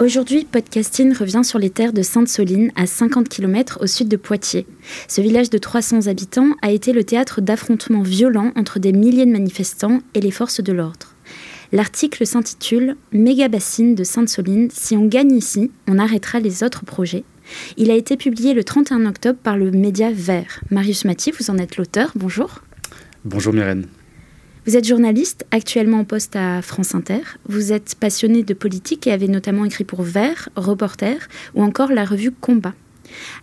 Aujourd'hui, Podcasting revient sur les terres de Sainte-Soline, à 50 km au sud de Poitiers. Ce village de 300 habitants a été le théâtre d'affrontements violents entre des milliers de manifestants et les forces de l'ordre. L'article s'intitule Méga bassine de Sainte-Soline. Si on gagne ici, on arrêtera les autres projets. Il a été publié le 31 octobre par le média Vert. Marius Mathie, vous en êtes l'auteur. Bonjour. Bonjour Myrène. Vous êtes journaliste, actuellement en poste à France Inter. Vous êtes passionné de politique et avez notamment écrit pour Vert, Reporter ou encore la revue Combat.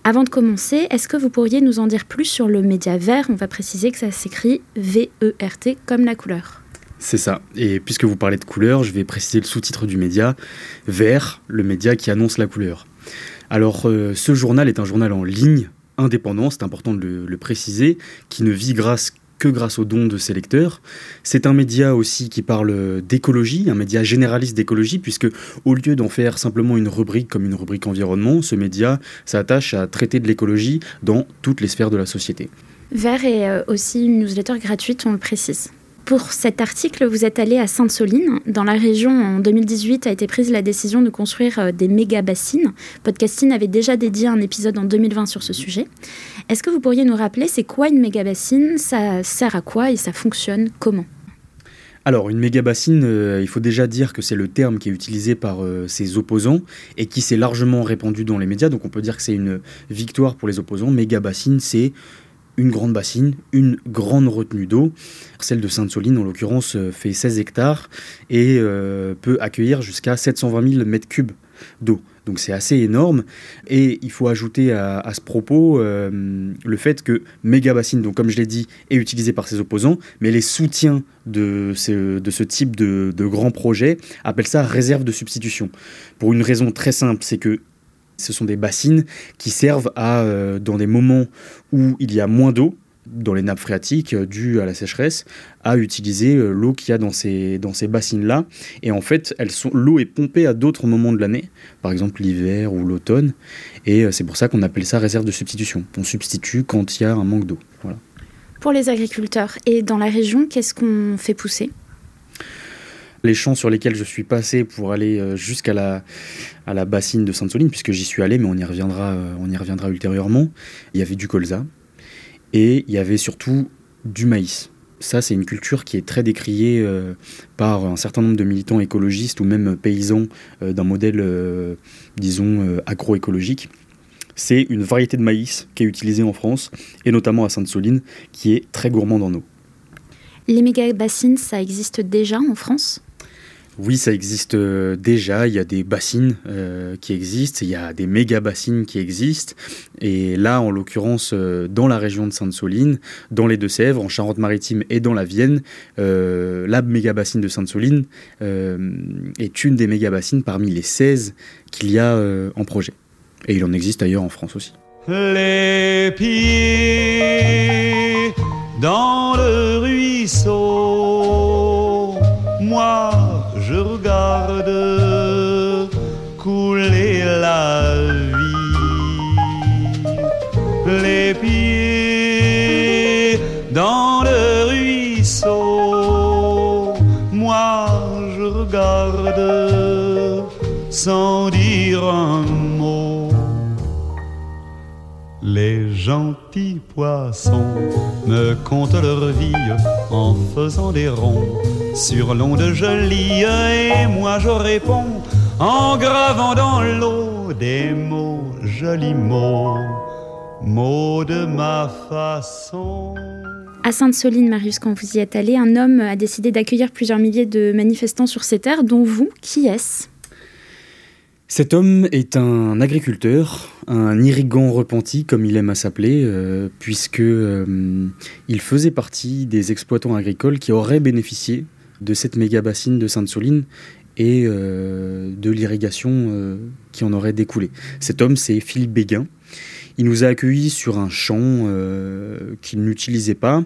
Avant de commencer, est-ce que vous pourriez nous en dire plus sur le média Vert? On va préciser que ça s'écrit V-E-R-T comme la couleur. C'est ça. Et puisque vous parlez de couleur, je vais préciser le sous-titre du média Vert, le média qui annonce la couleur. Alors, euh, ce journal est un journal en ligne, indépendant, c'est important de le, le préciser, qui ne vit grâce que grâce aux dons de ses lecteurs. C'est un média aussi qui parle d'écologie, un média généraliste d'écologie, puisque au lieu d'en faire simplement une rubrique comme une rubrique environnement, ce média s'attache à traiter de l'écologie dans toutes les sphères de la société. Vert est euh, aussi une newsletter gratuite, on le précise. Pour cet article, vous êtes allé à Sainte-Soline. Dans la région, en 2018, a été prise la décision de construire euh, des méga bassines. Podcasting avait déjà dédié un épisode en 2020 sur ce sujet. Est-ce que vous pourriez nous rappeler c'est quoi une méga bassine Ça sert à quoi et ça fonctionne comment? Alors, une méga bassine, euh, il faut déjà dire que c'est le terme qui est utilisé par euh, ses opposants et qui s'est largement répandu dans les médias. Donc, on peut dire que c'est une victoire pour les opposants. Méga bassine, c'est une grande bassine, une grande retenue d'eau. Celle de Sainte-Soline, en l'occurrence, euh, fait 16 hectares et euh, peut accueillir jusqu'à 720 000 mètres cubes d'eau. Donc c'est assez énorme. Et il faut ajouter à, ce propos euh, le fait que méga bassine, donc comme je l'ai dit, est utilisé par ses opposants, mais les soutiens de ce, type de, de grands projets appellent ça réserve de substitution. Pour une raison très simple, c'est que ce sont des bassines qui servent à, euh, dans des moments où il y a moins d'eau, dans les nappes phréatiques euh, dues à la sécheresse, à utiliser euh, l'eau qu'il y a dans ces, dans ces bassines-là. Et en fait, l'eau est pompée à d'autres moments de l'année, par exemple l'hiver ou l'automne. Et c'est pour ça qu'on appelle ça réserve de substitution. On substitue quand il y a un manque d'eau. Voilà. Pour les agriculteurs et dans la région, qu'est-ce qu'on fait pousser? Les champs sur lesquels je suis passé pour aller euh, jusqu'à la, bassine de Sainte-Soline, puisque j'y suis allé, mais on y, reviendra, euh, on y reviendra ultérieurement. Il y avait du colza et il y avait surtout du maïs. Ça, c'est une culture qui est très décriée euh, par un certain nombre de militants écologistes ou même paysans d'un modèle, disons, agroécologique. C'est une variété de maïs qui est utilisée en France, et notamment à Sainte-Soline, qui est très gourmande en eau. Les méga-bassines, ça existe déjà en France? Oui, ça existe euh, déjà. Il y a des bassines euh, qui existent, il y a des méga bassines qui existent. Et là, en l'occurrence, euh, dans la région de Sainte-Soline, dans les Deux-Sèvres, en Charente-Maritime et dans la Vienne, la méga bassine de Sainte-Soline est une des méga bassines parmi les 16 qu'il y a en projet. Et il en existe ailleurs en France aussi. Les pieds dans le Les gentils poissons me content leur vie en faisant des ronds sur l'onde jolie et moi je réponds en gravant dans l'eau des mots, jolis mots, mots de ma façon. À Sainte-Soline, Marius, quand vous y êtes allé, un homme a décidé d'accueillir plusieurs milliers de manifestants sur ces terres, dont vous. Qui est-ce? Cet homme est un agriculteur, un irrigant repenti, comme il aime à s'appeler, euh, puisque euh, il faisait partie des exploitants agricoles qui auraient bénéficié de cette méga bassine de Sainte-Soline et euh, de l'irrigation qui en aurait découlé. Cet homme, c'est Philippe Béguin. Il nous a accueillis sur un champ qu'il n'utilisait pas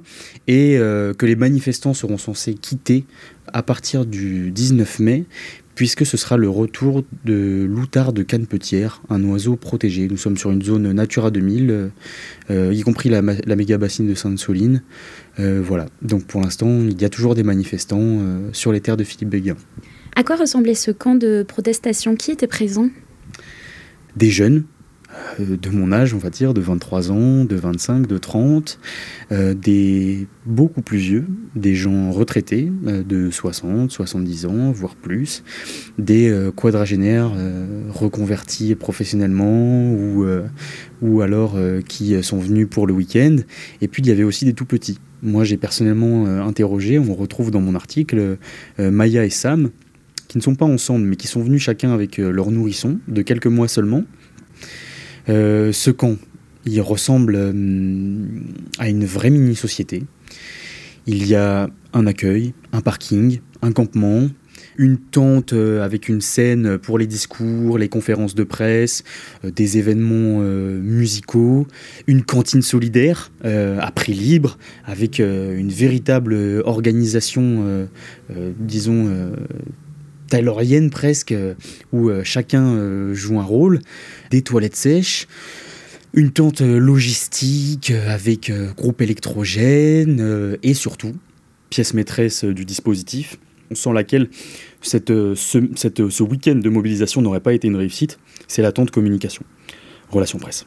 et que les manifestants seront censés quitter à partir du 19 mai, puisque ce sera le retour de l'outard de Canepetière, un oiseau protégé. Nous sommes sur une zone Natura 2000, euh, y compris la, la méga bassine de Sainte-Soline. Euh, voilà, donc pour l'instant, il y a toujours des manifestants euh, sur les terres de Philippe Béguin. À quoi ressemblait ce camp de protestation? Qui était présent? Des jeunes de mon âge, on va dire, de 23 ans, de 25, de 30, euh, des beaucoup plus vieux, des gens retraités euh, de 60, 70 ans, voire plus, des euh, quadragénaires euh, reconvertis professionnellement ou, euh, ou alors euh, qui sont venus pour le week-end. Et puis il y avait aussi des tout petits. Moi j'ai personnellement euh, interrogé, on retrouve dans mon article euh, Maya et Sam, qui ne sont pas ensemble, mais qui sont venus chacun avec euh, leur nourrisson, de quelques mois seulement. Euh, ce camp, il ressemble euh, à une vraie mini-société. Il y a un accueil, un parking, un campement, une tente euh, avec une scène pour les discours, les conférences de presse, des événements musicaux, une cantine solidaire à prix libre, avec une véritable organisation, disons, taylorienne presque, euh, où euh, chacun euh, joue un rôle, des toilettes sèches, une tente logistique avec groupe électrogène et surtout, pièce maîtresse du dispositif, sans laquelle cette, ce, ce week-end de mobilisation n'aurait pas été une réussite, c'est la tente communication, relation presse.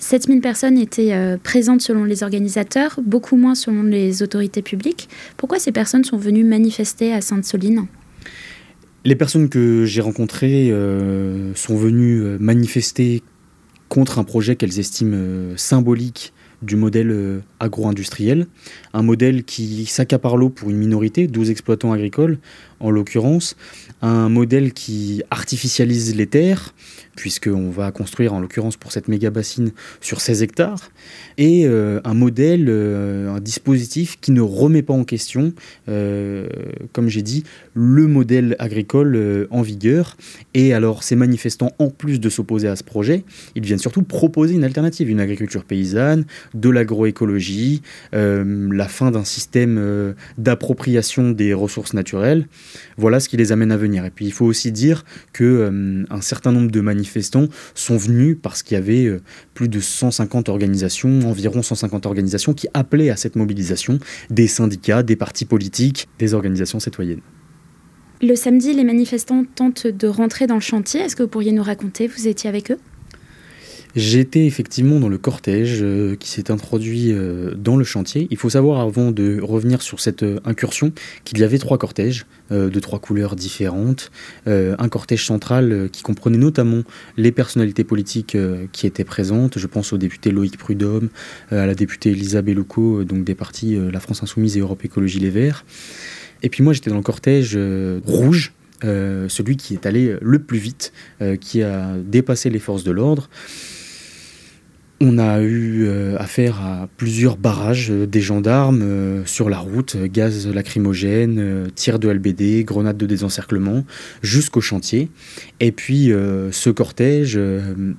7000 personnes étaient présentes selon les organisateurs, beaucoup moins selon les autorités publiques. Pourquoi ces personnes sont venues manifester à Sainte-Soline? Les personnes que j'ai rencontrées euh, sont venues euh, manifester contre un projet qu'elles estiment euh, symbolique du modèle euh, agro-industriel, un modèle qui s'accapare l'eau pour une minorité, 12 exploitants agricoles en l'occurrence, un modèle qui artificialise les terres, puisqu'on va construire en l'occurrence pour cette méga bassine sur 16 hectares, et euh, un modèle, euh, un dispositif qui ne remet pas en question, comme j'ai dit, le modèle agricole en vigueur. Et alors ces manifestants, en plus de s'opposer à ce projet, ils viennent surtout proposer une alternative, une agriculture paysanne, de l'agroécologie, euh, la fin d'un système euh, d'appropriation des ressources naturelles. Voilà ce qui les amène à venir. Et puis il faut aussi dire que euh, un certain nombre de manifestants sont venus parce qu'il y avait plus de 150 organisations, environ 150 organisations qui appelaient à cette mobilisation, des syndicats, des partis politiques, des organisations citoyennes. Le samedi, les manifestants tentent de rentrer dans le chantier. Est-ce que vous pourriez nous raconter Vous étiez avec eux? J'étais effectivement dans le cortège euh, qui s'est introduit euh, dans le chantier. Il faut savoir, avant de revenir sur cette euh, incursion, qu'il y avait trois cortèges de trois couleurs différentes. Un cortège central qui comprenait notamment les personnalités politiques qui étaient présentes. Je pense au député Loïc Prudhomme, à la députée Elisa Belloco, euh, donc des partis La France Insoumise et Europe Écologie Les Verts. Et puis moi, j'étais dans le cortège rouge. celui qui est allé le plus vite, qui a dépassé les forces de l'ordre. On a eu euh, affaire à plusieurs barrages euh, des gendarmes euh, sur la route, gaz lacrymogène, tirs de LBD, grenades de désencerclement, jusqu'au chantier. Et puis ce cortège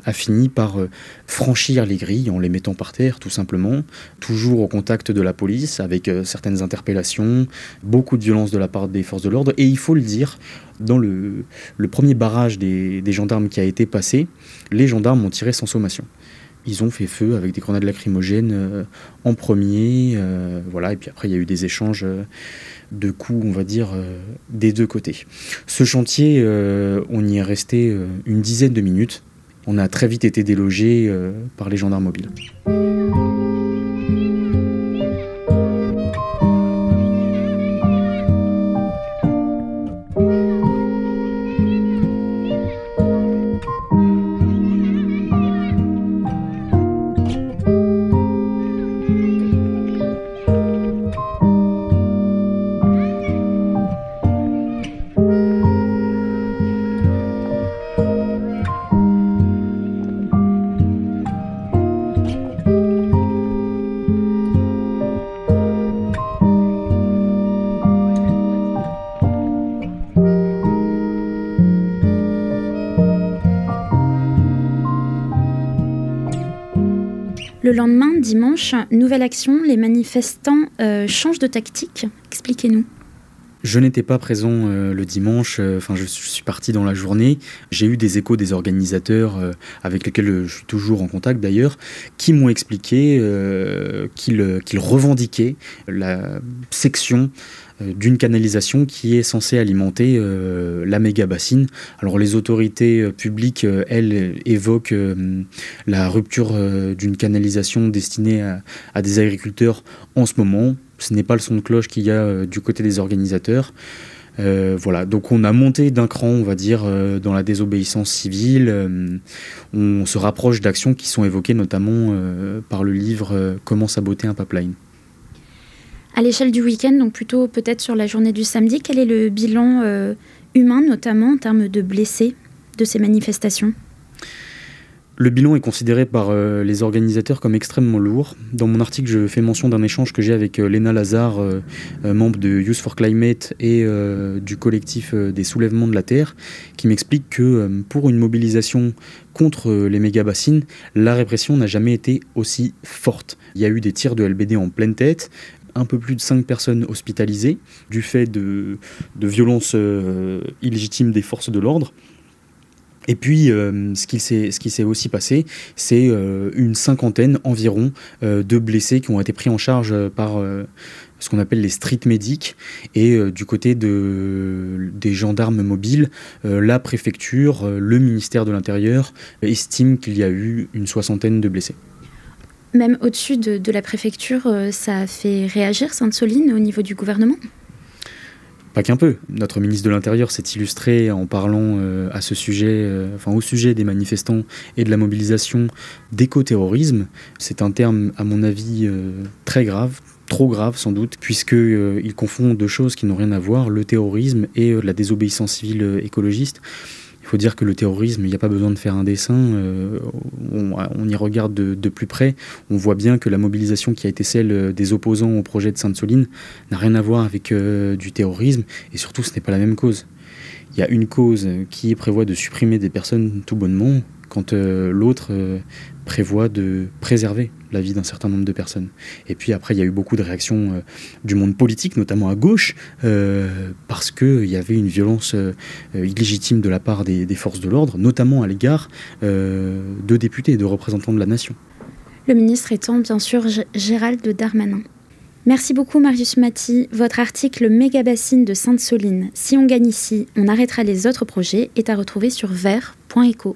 a fini par franchir les grilles en les mettant par terre, tout simplement, toujours au contact de la police, avec certaines interpellations, beaucoup de violence de la part des forces de l'ordre. Et il faut le dire, dans le, premier barrage des gendarmes qui a été passé, les gendarmes ont tiré sans sommation ils ont fait feu avec des grenades lacrymogènes euh, en premier, euh, voilà, et puis après il y a eu des échanges euh, de coups, on va dire, des deux côtés. Ce chantier, on y est resté une dizaine de minutes, on a très vite été délogé par les gendarmes mobiles. Le lendemain, dimanche, nouvelle action, les manifestants euh, changent de tactique. Expliquez-nous. Je n'étais pas présent euh, le dimanche, euh, enfin je, suis parti dans la journée. J'ai eu des échos des organisateurs avec lesquels je suis toujours en contact d'ailleurs, qui m'ont expliqué qu'ils revendiquaient la section euh, d'une canalisation qui est censée alimenter euh, la méga bassine. Alors les autorités euh, publiques, elles, évoquent la rupture d'une canalisation destinée à, des agriculteurs en ce moment. Ce n'est pas le son de cloche qu'il y a du côté des organisateurs. voilà, donc on a monté d'un cran, on va dire, dans la désobéissance civile. on se rapproche d'actions qui sont évoquées notamment par le livre Comment saboter un pipeline. À l'échelle du week-end, donc plutôt peut-être sur la journée du samedi, quel est le bilan euh, humain, notamment en termes de blessés de ces manifestations? Le bilan est considéré par euh, les organisateurs comme extrêmement lourd. Dans mon article, je fais mention d'un échange que j'ai avec euh, Léna Lazare, membre de Youth for Climate et du collectif des soulèvements de la Terre, qui m'explique que pour une mobilisation contre les méga-bassines, la répression n'a jamais été aussi forte. Il y a eu des tirs de LBD en pleine tête, un peu plus de 5 personnes hospitalisées du fait de, violences euh, illégitimes des forces de l'ordre. Et puis, euh, ce qui s'est aussi passé, c'est euh, une cinquantaine environ de blessés qui ont été pris en charge par ce qu'on appelle les street medics. Et du côté de, des gendarmes mobiles, la préfecture, le ministère de l'Intérieur estiment qu'il y a eu une soixantaine de blessés. Même au-dessus de, la préfecture, euh, ça a fait réagir Sainte-Soline au niveau du gouvernement? Pas qu'un peu. Notre ministre de l'Intérieur s'est illustré en parlant euh, à ce sujet, euh, au sujet des manifestants et de la mobilisation d'éco-terrorisme. C'est un terme, à mon avis, très grave, trop grave sans doute, puisqu'il confond deux choses qui n'ont rien à voir, le terrorisme et la désobéissance civile écologiste. Il faut dire que le terrorisme, il n'y a pas besoin de faire un dessin. Euh, on, y regarde de, plus près. On voit bien que la mobilisation qui a été celle des opposants au projet de Sainte-Soline n'a rien à voir avec euh, du terrorisme. Et surtout, ce n'est pas la même cause. Il y a une cause qui prévoit de supprimer des personnes tout bonnement, quand euh, l'autre prévoit de préserver la vie d'un certain nombre de personnes. Et puis après, il y a eu beaucoup de réactions euh, du monde politique, notamment à gauche, euh, parce qu'il y avait une violence euh, illégitime de la part des, forces de l'ordre, notamment à l'égard de députés et de représentants de la nation. Le ministre étant bien sûr Gérald Darmanin. Merci beaucoup Marius Mati. Votre article Méga bassine de Sainte-Soline, Si on gagne ici, on arrêtera les autres projets est à retrouver sur vert.eco.